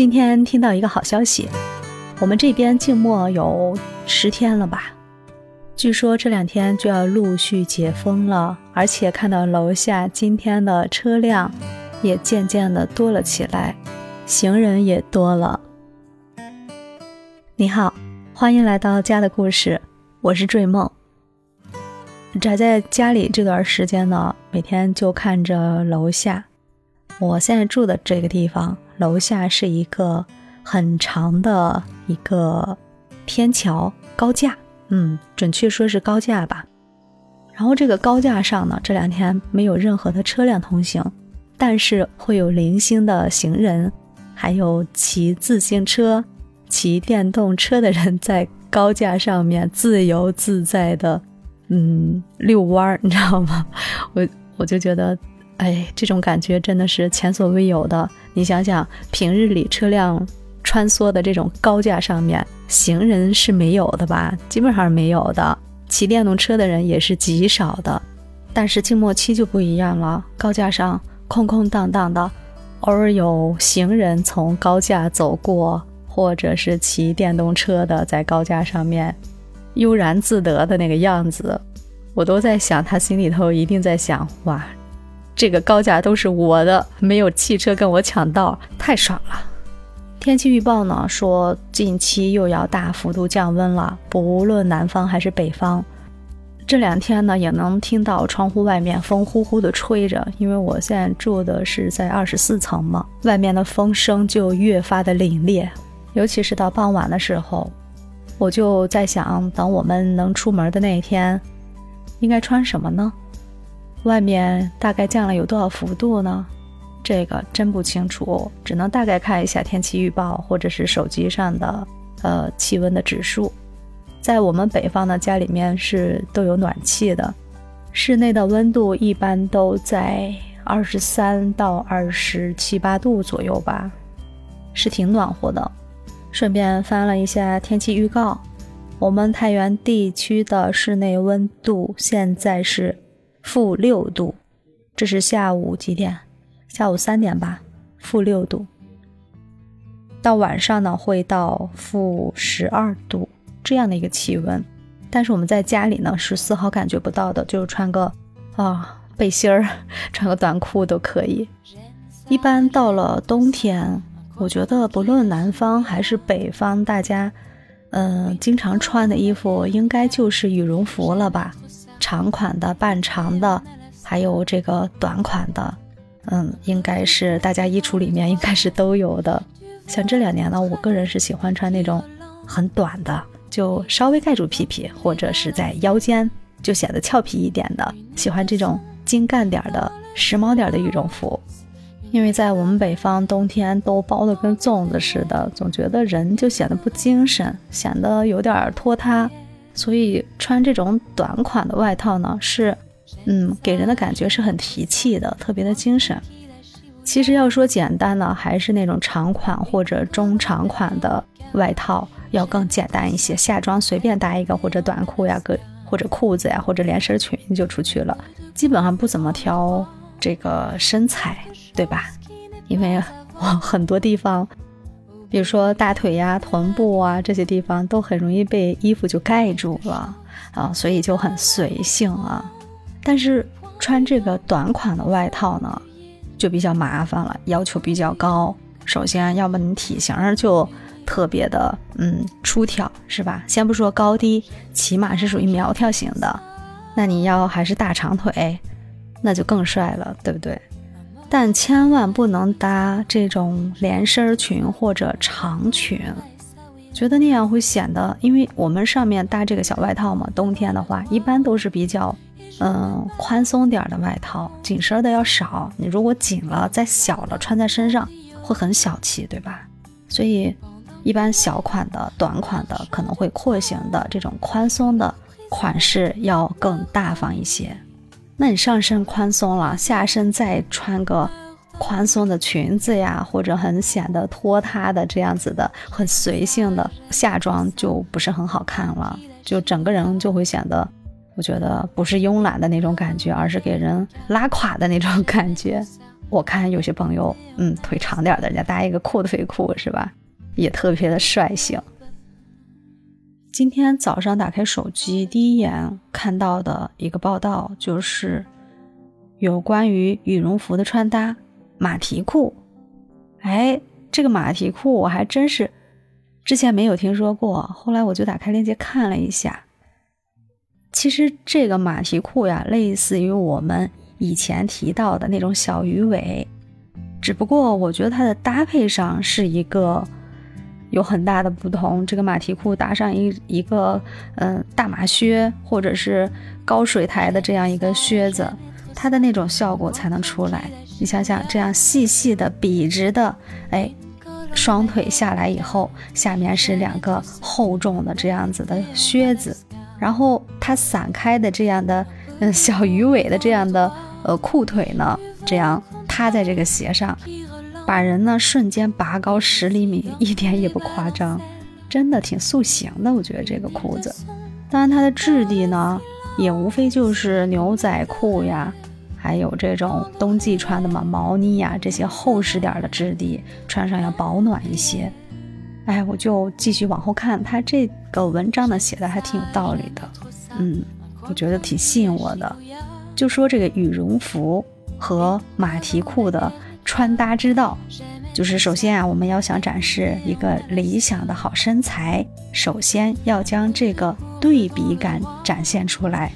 今天听到一个好消息，我们这边静默有十天了吧？据说这两天就要陆续解封了，而且看到楼下今天的车辆也渐渐的多了起来，行人也多了。你好，欢迎来到家的故事，我是坠梦。宅在家里这段时间呢，每天就看着楼下。我现在住的这个地方，楼下是一个很长的一个天桥高架，嗯，准确说是高架吧。然后这个高架上呢，这两天没有任何的车辆通行，但是会有零星的行人，还有骑自行车、骑电动车的人在高架上面自由自在的，嗯，遛弯儿，你知道吗？我我就觉得。哎，这种感觉真的是前所未有的。你想想，平日里车辆穿梭的这种高架上面，行人是没有的吧？基本上是没有的。骑电动车的人也是极少的。但是静默期就不一样了，高架上空空荡荡的，偶尔有行人从高架走过，或者是骑电动车的在高架上面悠然自得的那个样子，我都在想，他心里头一定在想：哇！这个高架都是我的，没有汽车跟我抢道，太爽了。天气预报呢说近期又要大幅度降温了，不论南方还是北方。这两天呢也能听到窗户外面风呼呼的吹着，因为我现在住的是在二十四层嘛，外面的风声就越发的凛冽。尤其是到傍晚的时候，我就在想，等我们能出门的那一天，应该穿什么呢？外面大概降了有多少幅度呢？这个真不清楚，只能大概看一下天气预报或者是手机上的呃气温的指数。在我们北方的家里面是都有暖气的，室内的温度一般都在二十三到二十七八度左右吧，是挺暖和的。顺便翻了一下天气预告，我们太原地区的室内温度现在是。负六度，这是下午几点？下午三点吧。负六度，到晚上呢会到负十二度这样的一个气温，但是我们在家里呢是丝毫感觉不到的，就是穿个啊背心儿、穿个短裤都可以。一般到了冬天，我觉得不论南方还是北方，大家嗯经常穿的衣服应该就是羽绒服了吧。长款的、半长的，还有这个短款的，嗯，应该是大家衣橱里面应该是都有的。像这两年呢，我个人是喜欢穿那种很短的，就稍微盖住屁屁，或者是在腰间就显得俏皮一点的。喜欢这种精干点的、时髦点的羽绒服，因为在我们北方冬天都包的跟粽子似的，总觉得人就显得不精神，显得有点拖沓。所以穿这种短款的外套呢，是，嗯，给人的感觉是很提气的，特别的精神。其实要说简单呢，还是那种长款或者中长款的外套要更简单一些，下装随便搭一个或者短裤呀，个或者裤子呀，或者连身裙就出去了，基本上不怎么挑这个身材，对吧？因为我很多地方。比如说大腿呀、臀部啊这些地方都很容易被衣服就盖住了啊，所以就很随性啊。但是穿这个短款的外套呢，就比较麻烦了，要求比较高。首先，要么你体型就特别的嗯出挑，是吧？先不说高低，起码是属于苗条型的。那你要还是大长腿，那就更帅了，对不对？但千万不能搭这种连身裙或者长裙，觉得那样会显得，因为我们上面搭这个小外套嘛，冬天的话一般都是比较，嗯，宽松点的外套，紧身的要少。你如果紧了再小了穿在身上会很小气，对吧？所以一般小款的、短款的可能会廓形的这种宽松的款式要更大方一些。那你上身宽松了，下身再穿个宽松的裙子呀，或者很显得拖沓的这样子的很随性的下装就不是很好看了，就整个人就会显得，我觉得不是慵懒的那种感觉，而是给人拉垮的那种感觉。我看有些朋友，嗯，腿长点的，人家搭一个阔腿裤是吧？也特别的率性。今天早上打开手机，第一眼看到的一个报道就是有关于羽绒服的穿搭，马蹄裤。哎，这个马蹄裤我还真是之前没有听说过，后来我就打开链接看了一下。其实这个马蹄裤呀，类似于我们。以前提到的那种小鱼尾，只不过我觉得它的搭配上是一个有很大的不同。这个马蹄裤搭上一一个嗯大马靴，或者是高水台的这样一个靴子，它的那种效果才能出来。你想想，这样细细的笔直的，哎，双腿下来以后，下面是两个厚重的这样子的靴子，然后它散开的这样的嗯小鱼尾的这样的。呃，裤腿呢，这样踏在这个鞋上，把人呢瞬间拔高十厘米，一点也不夸张，真的挺塑形的。我觉得这个裤子，当然它的质地呢，也无非就是牛仔裤呀，还有这种冬季穿的嘛，毛呢呀，这些厚实点的质地，穿上要保暖一些。哎，我就继续往后看，它这个文章呢写的还挺有道理的，嗯，我觉得挺吸引我的。就说这个羽绒服和马蹄裤的穿搭之道，就是首先啊，我们要想展示一个理想的好身材，首先要将这个对比感展现出来。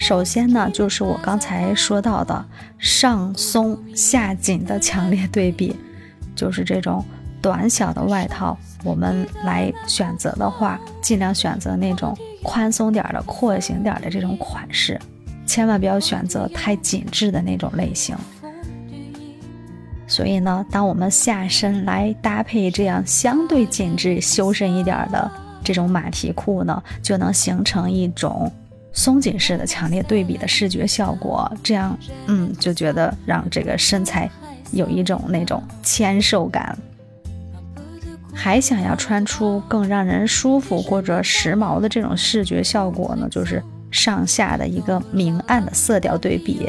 首先呢，就是我刚才说到的上松下紧的强烈对比，就是这种短小的外套，我们来选择的话，尽量选择那种宽松点的、廓形点的这种款式。千万不要选择太紧致的那种类型。所以呢，当我们下身来搭配这样相对紧致、修身一点的这种马蹄裤呢，就能形成一种松紧式的强烈对比的视觉效果。这样，嗯，就觉得让这个身材有一种那种纤瘦感。还想要穿出更让人舒服或者时髦的这种视觉效果呢，就是。上下的一个明暗的色调对比，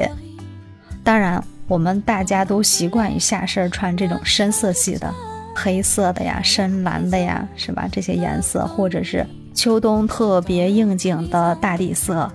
当然，我们大家都习惯于下身穿这种深色系的，黑色的呀、深蓝的呀，是吧？这些颜色，或者是秋冬特别应景的大地色，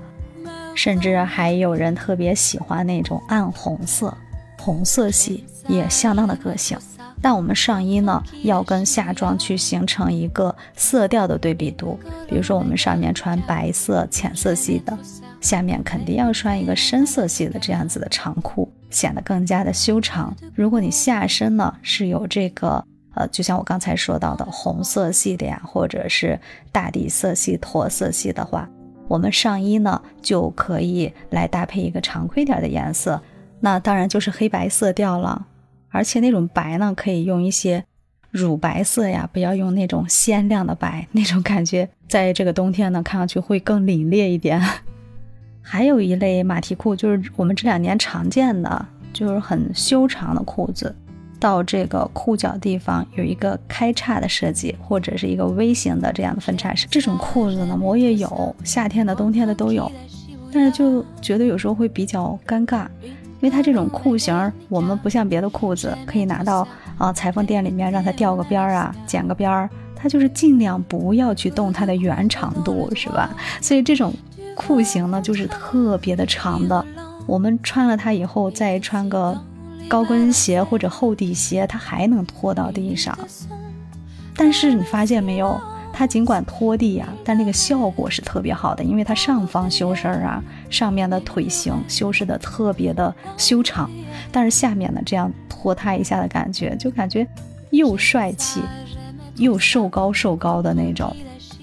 甚至还有人特别喜欢那种暗红色，红色系也相当的个性。但我们上衣呢，要跟下装去形成一个色调的对比度。比如说，我们上面穿白色浅色系的，下面肯定要穿一个深色系的这样子的长裤，显得更加的修长。如果你下身呢是有这个，呃，就像我刚才说到的红色系的呀，或者是大地色系、驼色系的话，我们上衣呢就可以来搭配一个常规点的颜色，那当然就是黑白色调了。而且那种白呢，可以用一些乳白色呀，不要用那种鲜亮的白，那种感觉在这个冬天呢，看上去会更凛冽一点。还有一类马蹄裤，就是我们这两年常见的，就是很修长的裤子，到这个裤脚地方有一个开叉的设计，或者是一个 V 型的这样的分叉式。这种裤子呢，我也有，夏天的、冬天的都有，但是就觉得有时候会比较尴尬。因为它这种裤型，我们不像别的裤子可以拿到啊裁缝店里面让它吊个边儿啊，剪个边儿，它就是尽量不要去动它的原长度，是吧？所以这种裤型呢，就是特别的长的。我们穿了它以后，再穿个高跟鞋或者厚底鞋，它还能拖到地上。但是你发现没有？它尽管拖地呀，但那个效果是特别好的，因为它上方修身儿啊，上面的腿型修饰的特别的修长，但是下面呢，这样拖它一下的感觉，就感觉又帅气又瘦高瘦高的那种。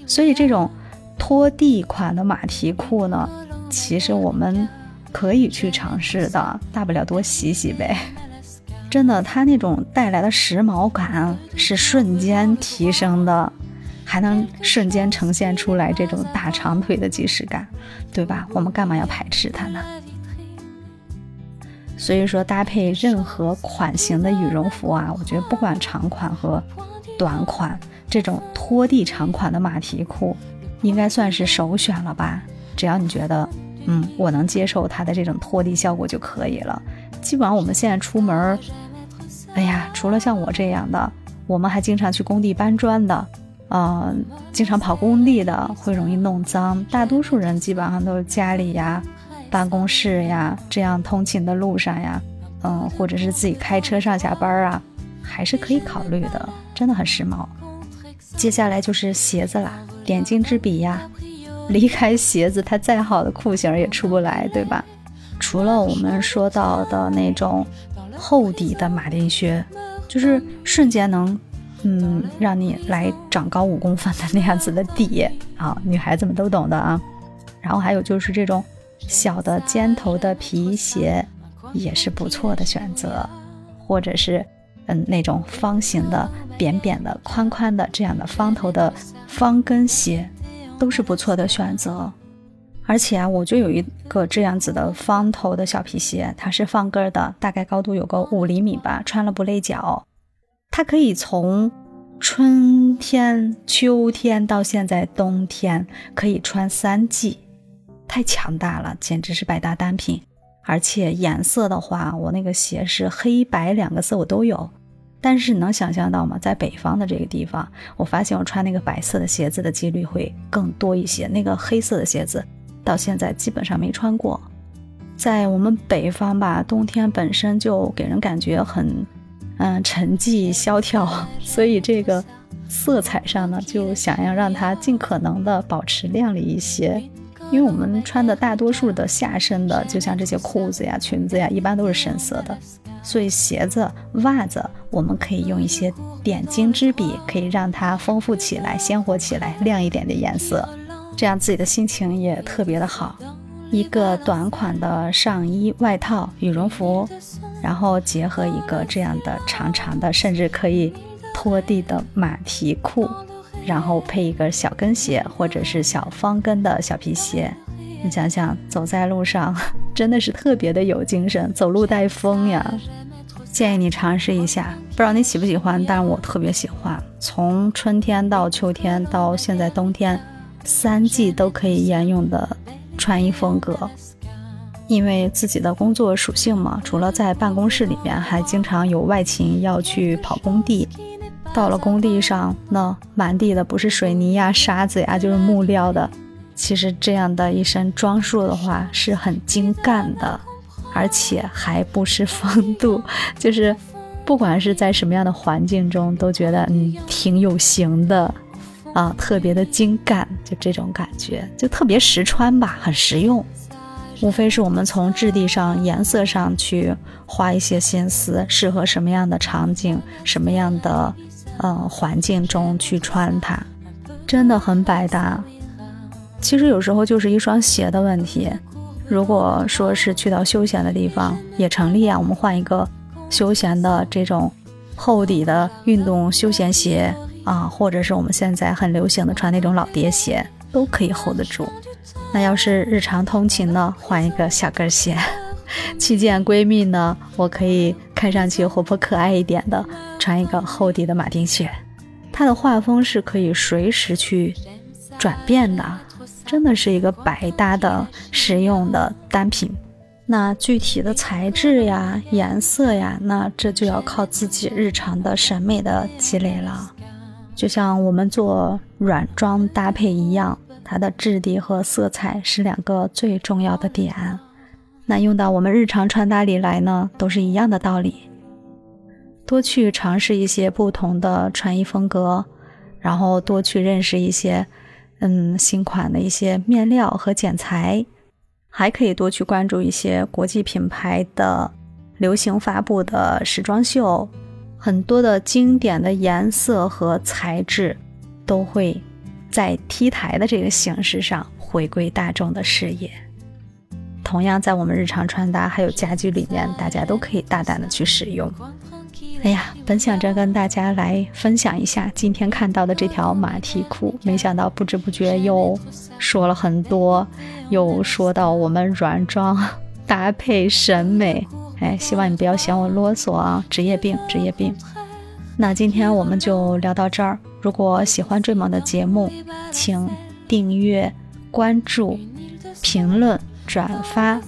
所以这种拖地款的马蹄裤呢，其实我们可以去尝试的，大不了多洗洗呗。真的，它那种带来的时髦感是瞬间提升的。还能瞬间呈现出来这种大长腿的即视感，对吧？我们干嘛要排斥它呢？所以说，搭配任何款型的羽绒服啊，我觉得不管长款和短款，这种拖地长款的马蹄裤应该算是首选了吧？只要你觉得，嗯，我能接受它的这种拖地效果就可以了。基本上我们现在出门，哎呀，除了像我这样的，我们还经常去工地搬砖的，嗯，经常跑工地的，会容易弄脏。大多数人基本上都是家里呀、办公室呀这样通勤的路上呀，嗯，或者是自己开车上下班啊，还是可以考虑的，真的很时髦。接下来就是鞋子啦，点睛之笔呀。离开鞋子，它再好的裤型也出不来，对吧？除了我们说到的那种厚底的马丁靴，就是瞬间能，嗯，让你来长高五公分的那样子的底啊，女孩子们都懂的啊。然后还有就是这种小的尖头的皮鞋，也是不错的选择，或者是嗯那种方形的、扁扁的、宽宽的这样的方头的方跟鞋。都是不错的选择，而且啊，我就有一个这样子的方头的小皮鞋，它是方跟的，大概高度有个五厘米吧，穿了不累脚。它可以从春天、秋天到现在冬天可以穿三季，太强大了，简直是百搭单品。而且颜色的话，我那个鞋是黑白两个色我都有。但是你能想象到吗？在北方的这个地方，我发现我穿那个白色的鞋子的几率会更多一些。那个黑色的鞋子到现在基本上没穿过。在我们北方吧，冬天本身就给人感觉很，嗯，沉寂萧条，所以这个色彩上呢，就想要让它尽可能的保持亮丽一些。因为我们穿的大多数的下身的，就像这些裤子呀、裙子呀，一般都是深色的。所以鞋子、袜子，我们可以用一些点睛之笔，可以让它丰富起来、鲜活起来、亮一点的颜色，这样自己的心情也特别的好。一个短款的上衣、外套、羽绒服，然后结合一个这样的长长的，甚至可以拖地的马蹄裤，然后配一个小跟鞋或者是小方跟的小皮鞋。你想想，走在路上真的是特别的有精神，走路带风呀！建议你尝试一下，不知道你喜不喜欢，但是我特别喜欢。从春天到秋天到现在冬天，三季都可以沿用的穿衣风格。因为自己的工作属性嘛，除了在办公室里面，还经常有外勤要去跑工地。到了工地上，那满地的不是水泥呀、沙子呀，就是木料的。其实这样的一身装束的话是很精干的，而且还不失风度，就是不管是在什么样的环境中，都觉得嗯挺有型的，啊特别的精干，就这种感觉，就特别实穿吧，很实用。无非是我们从质地上、颜色上去花一些心思，适合什么样的场景、什么样的嗯环境中去穿它，真的很百搭。其实有时候就是一双鞋的问题。如果说是去到休闲的地方，也成立啊。我们换一个休闲的这种厚底的运动休闲鞋啊，或者是我们现在很流行的穿那种老爹鞋，都可以 hold 得住。那要是日常通勤呢，换一个小跟鞋；去见闺蜜呢，我可以看上去活泼可爱一点的，穿一个厚底的马丁靴。它的画风是可以随时去转变的。真的是一个百搭的实用的单品。那具体的材质呀、颜色呀，那这就要靠自己日常的审美的积累了。就像我们做软装搭配一样，它的质地和色彩是两个最重要的点。那用到我们日常穿搭里来呢，都是一样的道理。多去尝试一些不同的穿衣风格，然后多去认识一些。嗯，新款的一些面料和剪裁，还可以多去关注一些国际品牌的流行发布的时装秀，很多的经典的颜色和材质都会在 T 台的这个形式上回归大众的视野。同样，在我们日常穿搭还有家居里面，大家都可以大胆的去使用。哎呀，本想着跟大家来分享一下今天看到的这条马蹄裤，没想到不知不觉又说了很多，又说到我们软装搭配审美。哎，希望你不要嫌我啰嗦啊，职业病，职业病。那今天我们就聊到这儿。如果喜欢追梦的节目，请订阅、关注、评论、转发，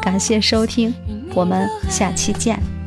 感谢收听。我们下期见。